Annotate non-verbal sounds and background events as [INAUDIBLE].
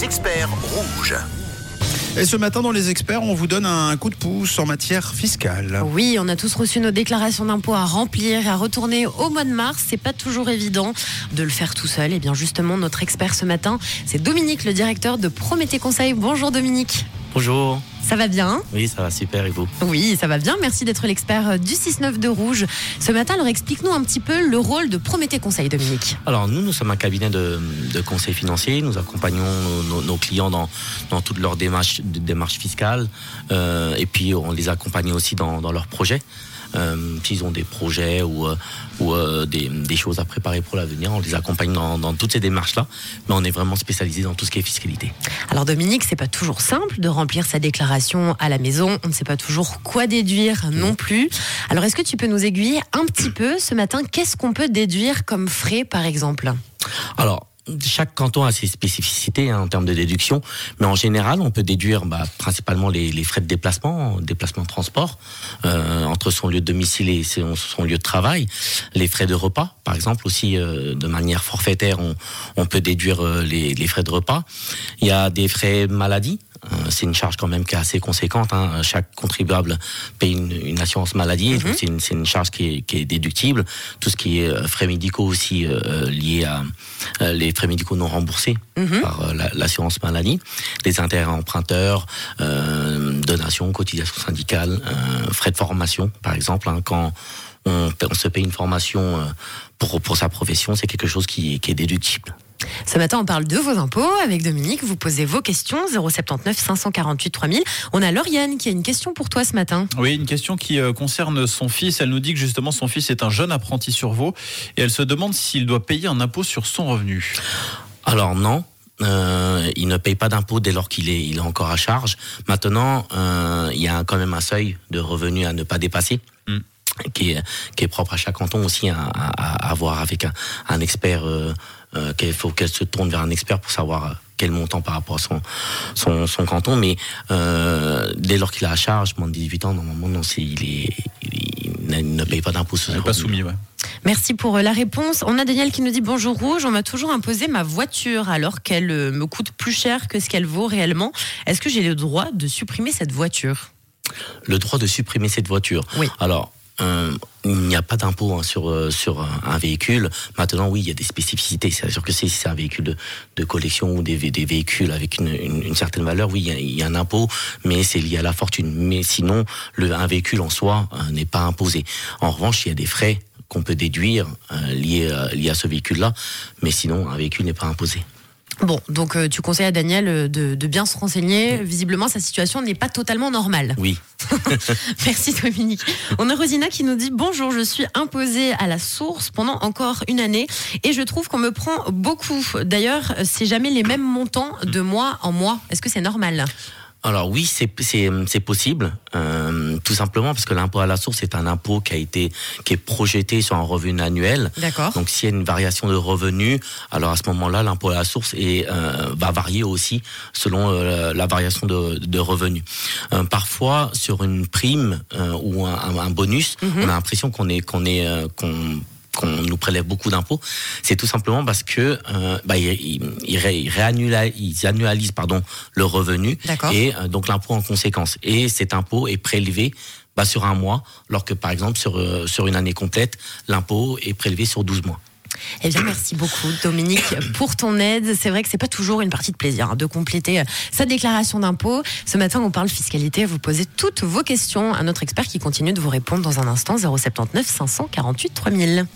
Les experts rouges. Et ce matin, dans les experts, on vous donne un coup de pouce en matière fiscale. Oui, on a tous reçu nos déclarations d'impôts à remplir et à retourner au mois de mars. C'est pas toujours évident de le faire tout seul. Et bien justement, notre expert ce matin, c'est Dominique, le directeur de Prométhée Conseil. Bonjour Dominique. Bonjour. Ça va bien Oui, ça va super et vous Oui, ça va bien. Merci d'être l'expert du 6-9 de Rouge. Ce matin, alors explique-nous un petit peu le rôle de Prométhée Conseil, Dominique. Alors nous, nous sommes un cabinet de, de conseil financier. Nous accompagnons nos, nos clients dans, dans toutes leurs démarches, démarches fiscales euh, et puis on les accompagne aussi dans, dans leurs projets. Euh, S'ils ont des projets ou, euh, ou euh, des, des, choses à préparer pour l'avenir, on les accompagne dans, dans toutes ces démarches-là. Mais on est vraiment spécialisé dans tout ce qui est fiscalité. Alors Dominique, c'est pas toujours simple de remplir sa déclaration à la maison. On ne sait pas toujours quoi déduire non plus. Alors est-ce que tu peux nous aiguiller un petit peu ce matin? Qu'est-ce qu'on peut déduire comme frais, par exemple? Alors chaque canton a ses spécificités hein, en termes de déduction, mais en général, on peut déduire bah, principalement les, frais de déplacement, déplacement de transport euh, entre son lieu de domicile et son, son, lieu de travail, les frais de repas, par exemple aussi euh, de manière forfaitaire, on, on peut déduire euh, les, les, frais de repas. Il y a des frais maladie. C'est une charge quand même qui est assez conséquente. Hein. Chaque contribuable paye une, une assurance maladie, -hmm. c'est une, une, charge qui est, qui est, déductible. Tout ce qui est frais médicaux aussi liés à les frais médicaux non remboursés -hmm. par euh, l'assurance la, maladie, les intérêts emprunteurs, euh, donations, cotisations syndicales, euh, frais de formation, par exemple, hein, quand on, on, se paye une formation pour, pour sa profession, c'est quelque chose qui, qui est déductible. Ce matin, on parle de vos impôts avec Dominique. Vous posez vos questions 079 548 3000. On a Lauriane qui a une question pour toi ce matin. Oui, une question qui euh, concerne son fils. Elle nous dit que justement son fils est un jeune apprenti sur Vaud et elle se demande s'il doit payer un impôt sur son revenu. Alors non, euh, il ne paye pas d'impôt dès lors qu'il est, il est encore à charge. Maintenant, euh, il y a quand même un seuil de revenus à ne pas dépasser. Mm. Qui est, qui est propre à chaque canton aussi à, à, à voir avec un, un expert euh, euh, qu'il faut qu'elle se tourne vers un expert pour savoir quel montant par rapport à son, son, son canton. Mais euh, dès lors qu'il a à charge, moins de 18 ans, normalement, non, c'est, il, est, il, il, ne paye pas d'impôt sur Il n'est pas soumis, ouais. Merci pour la réponse. On a Daniel qui nous dit bonjour rouge. On m'a toujours imposé ma voiture alors qu'elle me coûte plus cher que ce qu'elle vaut réellement. Est-ce que j'ai le droit de supprimer cette voiture? Le droit de supprimer cette voiture? Oui. Alors. Euh, il n'y a pas d'impôt hein, sur euh, sur un véhicule. Maintenant, oui, il y a des spécificités. C'est sûr que si c'est un véhicule de, de, collection ou des, des véhicules avec une, une, une, certaine valeur, oui, il y, a, il y, a, un impôt, mais c'est lié à la fortune. Mais sinon, le, un véhicule en soi euh, n'est pas imposé. En revanche, il y a des frais qu'on peut déduire liés, liés à ce véhicule-là, mais sinon, un véhicule n'est pas imposé. Bon, donc euh, tu conseilles à Daniel de, de bien se renseigner. Visiblement, sa situation n'est pas totalement normale. Oui. [LAUGHS] Merci Dominique. On a Rosina qui nous dit Bonjour, je suis imposée à la source pendant encore une année et je trouve qu'on me prend beaucoup. D'ailleurs, c'est jamais les mêmes montants de mois en mois. Est-ce que c'est normal? Alors oui, c'est possible, euh, tout simplement parce que l'impôt à la source est un impôt qui a été qui est projeté sur un revenu annuel. D'accord. Donc s'il y a une variation de revenus, alors à ce moment-là, l'impôt à la source est, euh, va varier aussi selon euh, la variation de, de revenus. Euh, parfois sur une prime euh, ou un, un bonus, mm -hmm. on a l'impression qu'on est qu'on est qu'on qu'on nous prélève beaucoup d'impôts, c'est tout simplement parce que euh, bah, ils, ils, ré, ils, annualisent pardon le revenu et euh, donc l'impôt en conséquence. Et cet impôt est prélevé bah, sur un mois, alors que par exemple sur euh, sur une année complète, l'impôt est prélevé sur 12 mois. Eh bien, merci beaucoup, Dominique, pour ton aide. C'est vrai que c'est pas toujours une partie de plaisir hein, de compléter sa déclaration d'impôt. Ce matin, on parle fiscalité. Vous posez toutes vos questions à notre expert qui continue de vous répondre dans un instant. 079 548 3000.